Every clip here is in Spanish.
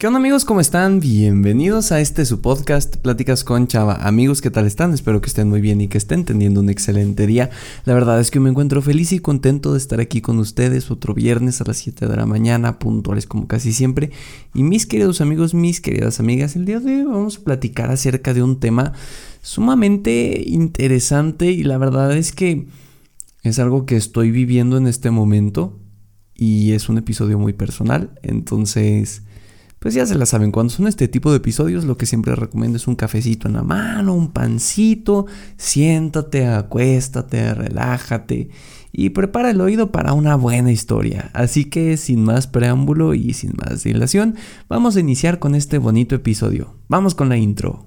¿Qué onda amigos? ¿Cómo están? Bienvenidos a este su podcast Pláticas con Chava. Amigos, ¿qué tal están? Espero que estén muy bien y que estén teniendo un excelente día. La verdad es que me encuentro feliz y contento de estar aquí con ustedes otro viernes a las 7 de la mañana, puntuales como casi siempre. Y mis queridos amigos, mis queridas amigas, el día de hoy vamos a platicar acerca de un tema sumamente interesante y la verdad es que es algo que estoy viviendo en este momento y es un episodio muy personal, entonces pues ya se la saben, cuando son este tipo de episodios lo que siempre recomiendo es un cafecito en la mano, un pancito, siéntate, acuéstate, relájate y prepara el oído para una buena historia. Así que sin más preámbulo y sin más dilación, vamos a iniciar con este bonito episodio. Vamos con la intro.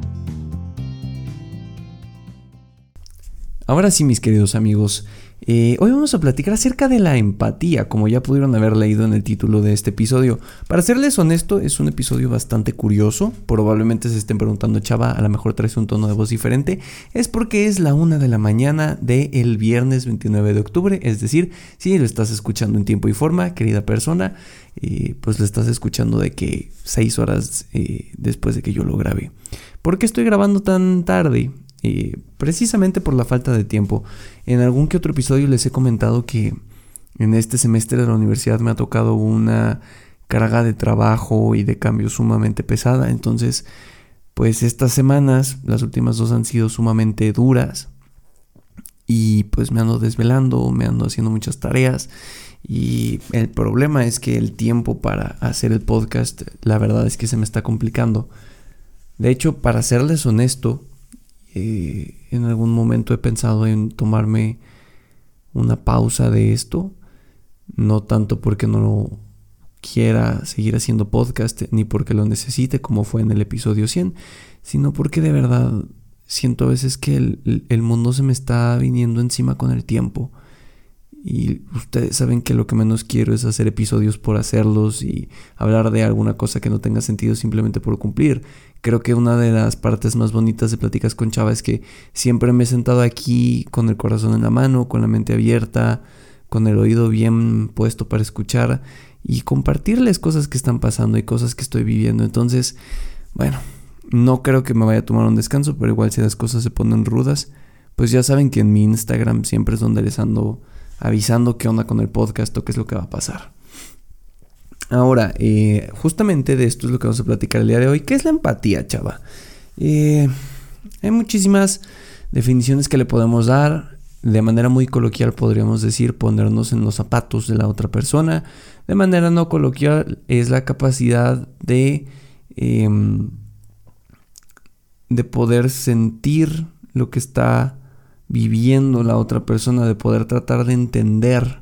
Ahora sí, mis queridos amigos, eh, hoy vamos a platicar acerca de la empatía, como ya pudieron haber leído en el título de este episodio. Para serles honesto, es un episodio bastante curioso. Probablemente se estén preguntando, Chava, a lo mejor traes un tono de voz diferente. Es porque es la una de la mañana del viernes 29 de octubre. Es decir, si lo estás escuchando en tiempo y forma, querida persona, eh, pues lo estás escuchando de que seis horas eh, después de que yo lo grabé. ¿Por qué estoy grabando tan tarde? Precisamente por la falta de tiempo. En algún que otro episodio les he comentado que en este semestre de la universidad me ha tocado una carga de trabajo y de cambio sumamente pesada. Entonces, pues estas semanas, las últimas dos han sido sumamente duras. Y pues me ando desvelando, me ando haciendo muchas tareas. Y el problema es que el tiempo para hacer el podcast, la verdad es que se me está complicando. De hecho, para serles honesto, eh, en algún momento he pensado en tomarme una pausa de esto, no tanto porque no quiera seguir haciendo podcast ni porque lo necesite como fue en el episodio 100, sino porque de verdad siento a veces que el mundo se me está viniendo encima con el tiempo. Y ustedes saben que lo que menos quiero es hacer episodios por hacerlos y hablar de alguna cosa que no tenga sentido simplemente por cumplir. Creo que una de las partes más bonitas de Pláticas con Chava es que siempre me he sentado aquí con el corazón en la mano, con la mente abierta, con el oído bien puesto para escuchar y compartirles cosas que están pasando y cosas que estoy viviendo. Entonces, bueno, no creo que me vaya a tomar un descanso, pero igual si las cosas se ponen rudas, pues ya saben que en mi Instagram siempre es donde les ando avisando qué onda con el podcast o qué es lo que va a pasar. Ahora, eh, justamente de esto es lo que vamos a platicar el día de hoy. ¿Qué es la empatía, chava? Eh, hay muchísimas definiciones que le podemos dar. De manera muy coloquial podríamos decir ponernos en los zapatos de la otra persona. De manera no coloquial es la capacidad de, em, de poder sentir lo que está viviendo la otra persona, de poder tratar de entender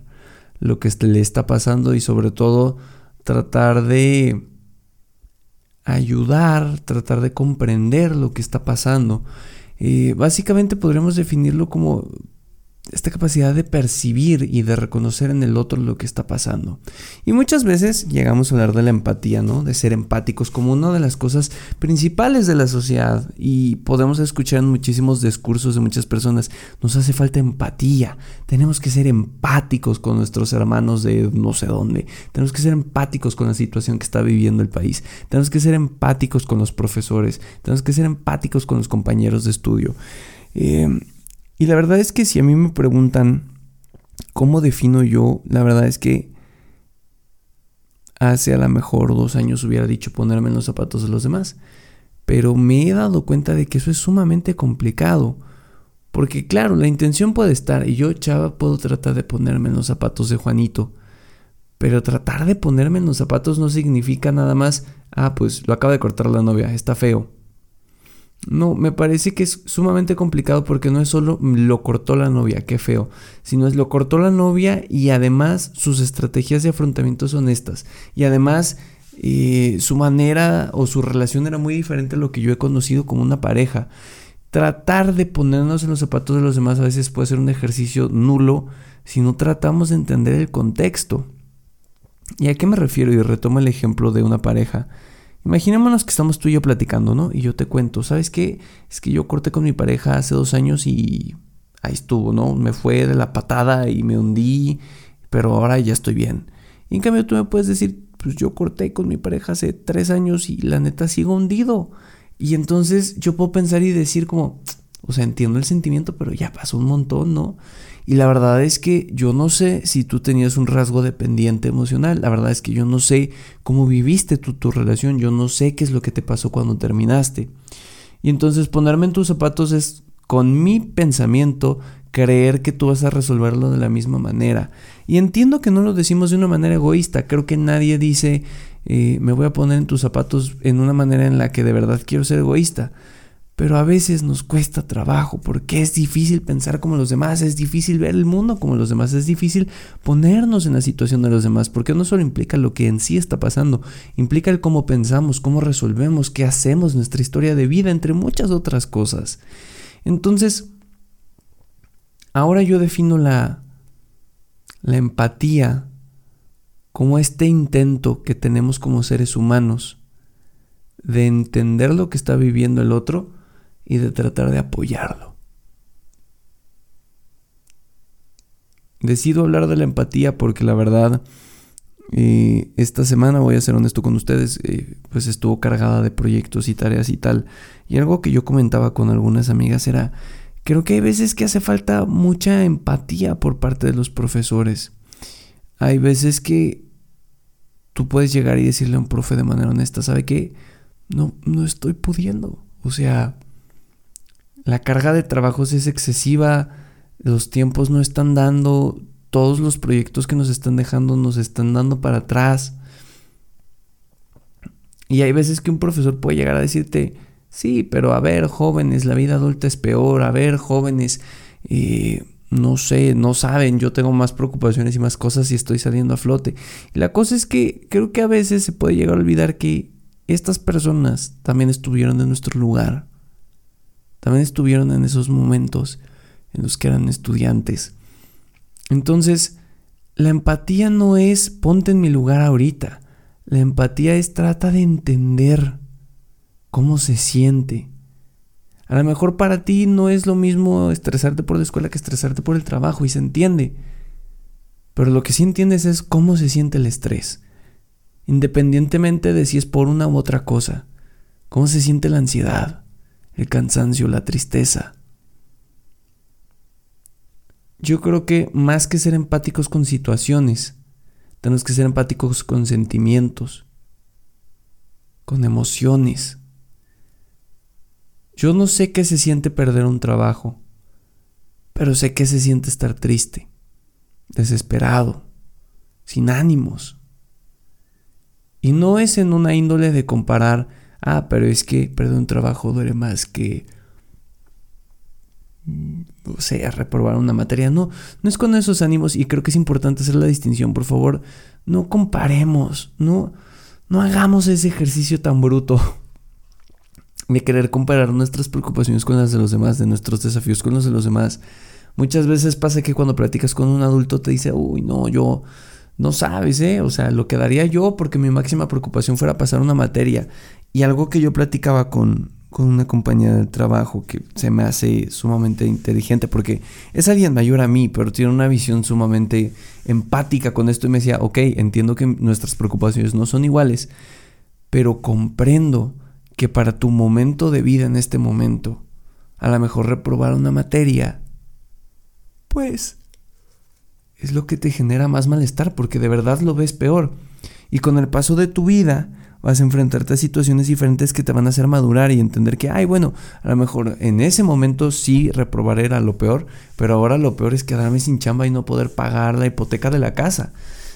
lo que le está pasando y sobre todo tratar de ayudar, tratar de comprender lo que está pasando. Eh, básicamente podríamos definirlo como esta capacidad de percibir y de reconocer en el otro lo que está pasando. Y muchas veces llegamos a hablar de la empatía, ¿no? De ser empáticos como una de las cosas principales de la sociedad. Y podemos escuchar en muchísimos discursos de muchas personas, nos hace falta empatía. Tenemos que ser empáticos con nuestros hermanos de no sé dónde. Tenemos que ser empáticos con la situación que está viviendo el país. Tenemos que ser empáticos con los profesores. Tenemos que ser empáticos con los compañeros de estudio. Eh, y la verdad es que si a mí me preguntan cómo defino yo, la verdad es que hace a lo mejor dos años hubiera dicho ponerme en los zapatos de los demás. Pero me he dado cuenta de que eso es sumamente complicado. Porque claro, la intención puede estar y yo, chava, puedo tratar de ponerme en los zapatos de Juanito. Pero tratar de ponerme en los zapatos no significa nada más, ah, pues lo acaba de cortar la novia, está feo. No, me parece que es sumamente complicado porque no es solo lo cortó la novia, qué feo, sino es lo cortó la novia y además sus estrategias de afrontamiento son estas. Y además eh, su manera o su relación era muy diferente a lo que yo he conocido como una pareja. tratar de ponernos en los zapatos de los demás a veces puede ser un ejercicio nulo si no tratamos de entender el contexto. ¿Y a qué me refiero? Y retomo el ejemplo de una pareja. Imaginémonos que estamos tú y yo platicando, ¿no? Y yo te cuento, ¿sabes qué? Es que yo corté con mi pareja hace dos años y ahí estuvo, ¿no? Me fue de la patada y me hundí, pero ahora ya estoy bien. Y en cambio tú me puedes decir, pues yo corté con mi pareja hace tres años y la neta sigo hundido. Y entonces yo puedo pensar y decir como, o sea, entiendo el sentimiento, pero ya pasó un montón, ¿no? Y la verdad es que yo no sé si tú tenías un rasgo dependiente emocional. La verdad es que yo no sé cómo viviste tu, tu relación. Yo no sé qué es lo que te pasó cuando terminaste. Y entonces ponerme en tus zapatos es con mi pensamiento creer que tú vas a resolverlo de la misma manera. Y entiendo que no lo decimos de una manera egoísta. Creo que nadie dice, eh, me voy a poner en tus zapatos en una manera en la que de verdad quiero ser egoísta. Pero a veces nos cuesta trabajo porque es difícil pensar como los demás, es difícil ver el mundo como los demás, es difícil ponernos en la situación de los demás, porque no solo implica lo que en sí está pasando, implica el cómo pensamos, cómo resolvemos, qué hacemos, nuestra historia de vida, entre muchas otras cosas. Entonces, ahora yo defino la, la empatía como este intento que tenemos como seres humanos de entender lo que está viviendo el otro y de tratar de apoyarlo. Decido hablar de la empatía porque la verdad eh, esta semana, voy a ser honesto con ustedes, eh, pues estuvo cargada de proyectos y tareas y tal. Y algo que yo comentaba con algunas amigas era, creo que hay veces que hace falta mucha empatía por parte de los profesores. Hay veces que tú puedes llegar y decirle a un profe de manera honesta, ¿sabe qué? No, no estoy pudiendo. O sea, la carga de trabajos es excesiva, los tiempos no están dando, todos los proyectos que nos están dejando nos están dando para atrás. Y hay veces que un profesor puede llegar a decirte, sí, pero a ver, jóvenes, la vida adulta es peor, a ver, jóvenes, eh, no sé, no saben, yo tengo más preocupaciones y más cosas y estoy saliendo a flote. Y la cosa es que creo que a veces se puede llegar a olvidar que estas personas también estuvieron en nuestro lugar, también estuvieron en esos momentos en los que eran estudiantes. Entonces, la empatía no es ponte en mi lugar ahorita, la empatía es trata de entender cómo se siente a lo mejor para ti no es lo mismo estresarte por la escuela que estresarte por el trabajo y se entiende. Pero lo que sí entiendes es cómo se siente el estrés, independientemente de si es por una u otra cosa. Cómo se siente la ansiedad, el cansancio, la tristeza. Yo creo que más que ser empáticos con situaciones, tenemos que ser empáticos con sentimientos, con emociones. Yo no sé qué se siente perder un trabajo, pero sé qué se siente estar triste, desesperado, sin ánimos. Y no es en una índole de comparar, ah, pero es que perder un trabajo duele más que, mm, o sea, reprobar una materia. No, no es con esos ánimos y creo que es importante hacer la distinción, por favor. No comparemos, no, no hagamos ese ejercicio tan bruto de querer comparar nuestras preocupaciones con las de los demás, de nuestros desafíos con los de los demás. Muchas veces pasa que cuando platicas con un adulto te dice, uy, no, yo no sabes, ¿eh? O sea, lo que daría yo porque mi máxima preocupación fuera pasar una materia. Y algo que yo platicaba con, con una compañera de trabajo que se me hace sumamente inteligente porque es alguien mayor a mí, pero tiene una visión sumamente empática con esto y me decía, ok, entiendo que nuestras preocupaciones no son iguales, pero comprendo que para tu momento de vida en este momento, a lo mejor reprobar una materia, pues es lo que te genera más malestar porque de verdad lo ves peor. Y con el paso de tu vida vas a enfrentarte a situaciones diferentes que te van a hacer madurar y entender que, ay, bueno, a lo mejor en ese momento sí reprobar era lo peor, pero ahora lo peor es quedarme sin chamba y no poder pagar la hipoteca de la casa.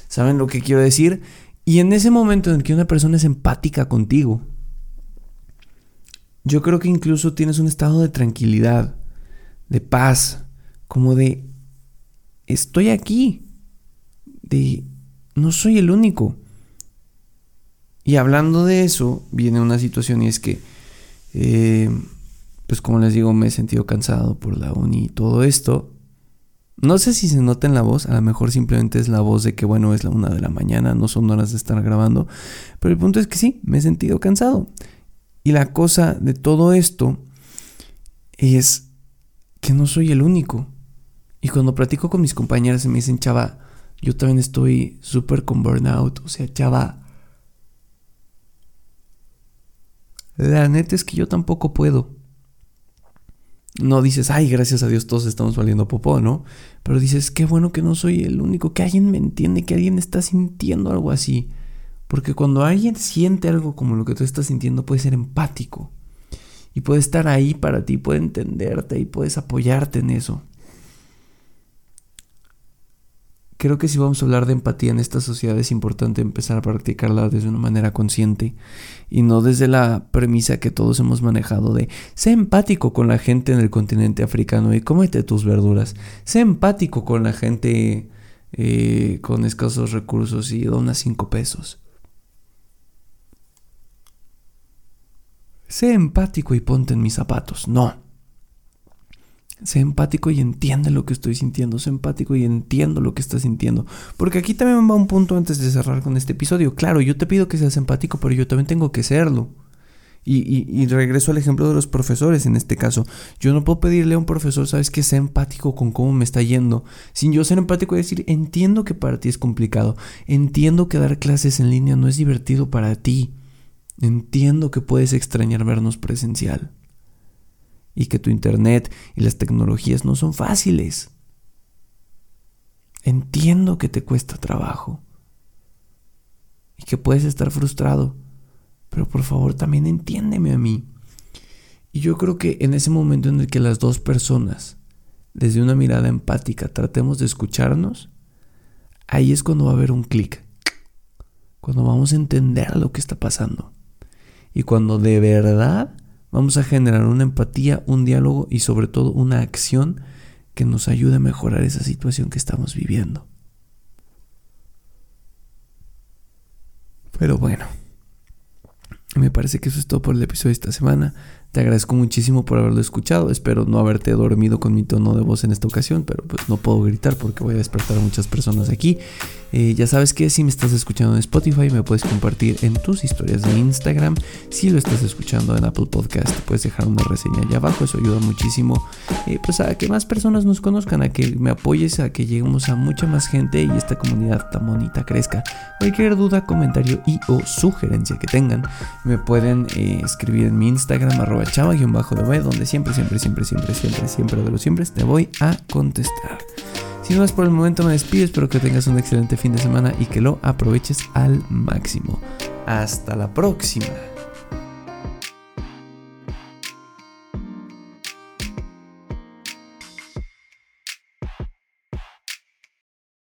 ¿Saben lo que quiero decir? Y en ese momento en el que una persona es empática contigo, yo creo que incluso tienes un estado de tranquilidad, de paz, como de, estoy aquí, de, no soy el único. Y hablando de eso, viene una situación y es que, eh, pues como les digo, me he sentido cansado por la uni y todo esto. No sé si se nota en la voz, a lo mejor simplemente es la voz de que, bueno, es la una de la mañana, no son horas de estar grabando, pero el punto es que sí, me he sentido cansado. Y la cosa de todo esto es que no soy el único. Y cuando platico con mis compañeras me dicen, chava, yo también estoy súper con burnout, o sea, chava, la neta es que yo tampoco puedo no dices, ay, gracias a Dios todos estamos valiendo popó, ¿no? Pero dices, qué bueno que no soy el único, que alguien me entiende, que alguien está sintiendo algo así. Porque cuando alguien siente algo como lo que tú estás sintiendo, puede ser empático. Y puede estar ahí para ti, puede entenderte y puedes apoyarte en eso. Creo que si vamos a hablar de empatía en esta sociedad es importante empezar a practicarla desde una manera consciente y no desde la premisa que todos hemos manejado de sé empático con la gente en el continente africano y cómete tus verduras. Sé empático con la gente eh, con escasos recursos y dona cinco pesos. Sé empático y ponte en mis zapatos. No. Sé empático y entiende lo que estoy sintiendo. Sé empático y entiendo lo que estás sintiendo. Porque aquí también va un punto antes de cerrar con este episodio. Claro, yo te pido que seas empático, pero yo también tengo que serlo. Y, regreso al ejemplo de los profesores en este caso. Yo no puedo pedirle a un profesor, sabes, que sea empático con cómo me está yendo. Sin yo ser empático y decir, entiendo que para ti es complicado. Entiendo que dar clases en línea no es divertido para ti. Entiendo que puedes extrañar vernos presencial y que tu internet y las tecnologías no son fáciles. Entiendo que te cuesta trabajo y que puedes estar frustrado, pero por favor también entiéndeme a mí. Y yo creo que en ese momento en el que las dos personas, desde una mirada empática, tratemos de escucharnos, ahí es cuando va a haber un clic, cuando vamos a entender lo que está pasando y cuando de verdad Vamos a generar una empatía, un diálogo y sobre todo una acción que nos ayude a mejorar esa situación que estamos viviendo. Pero bueno, me parece que eso es todo por el episodio de esta semana. Te agradezco muchísimo por haberlo escuchado. Espero no haberte dormido con mi tono de voz en esta ocasión, pero pues no puedo gritar porque voy a despertar a muchas personas aquí. Eh, ya sabes que si me estás escuchando en Spotify, me puedes compartir en tus historias de Instagram. Si lo estás escuchando en Apple Podcast, puedes dejar una reseña allá abajo. Eso ayuda muchísimo eh, pues a que más personas nos conozcan, a que me apoyes, a que lleguemos a mucha más gente y esta comunidad tan bonita crezca. Cualquier duda, comentario y o sugerencia que tengan, me pueden eh, escribir en mi Instagram, arroba chava-de donde siempre, siempre, siempre, siempre, siempre, siempre de los siempre te voy a contestar. Si no es por el momento me despido, espero que tengas un excelente fin de semana y que lo aproveches al máximo. Hasta la próxima.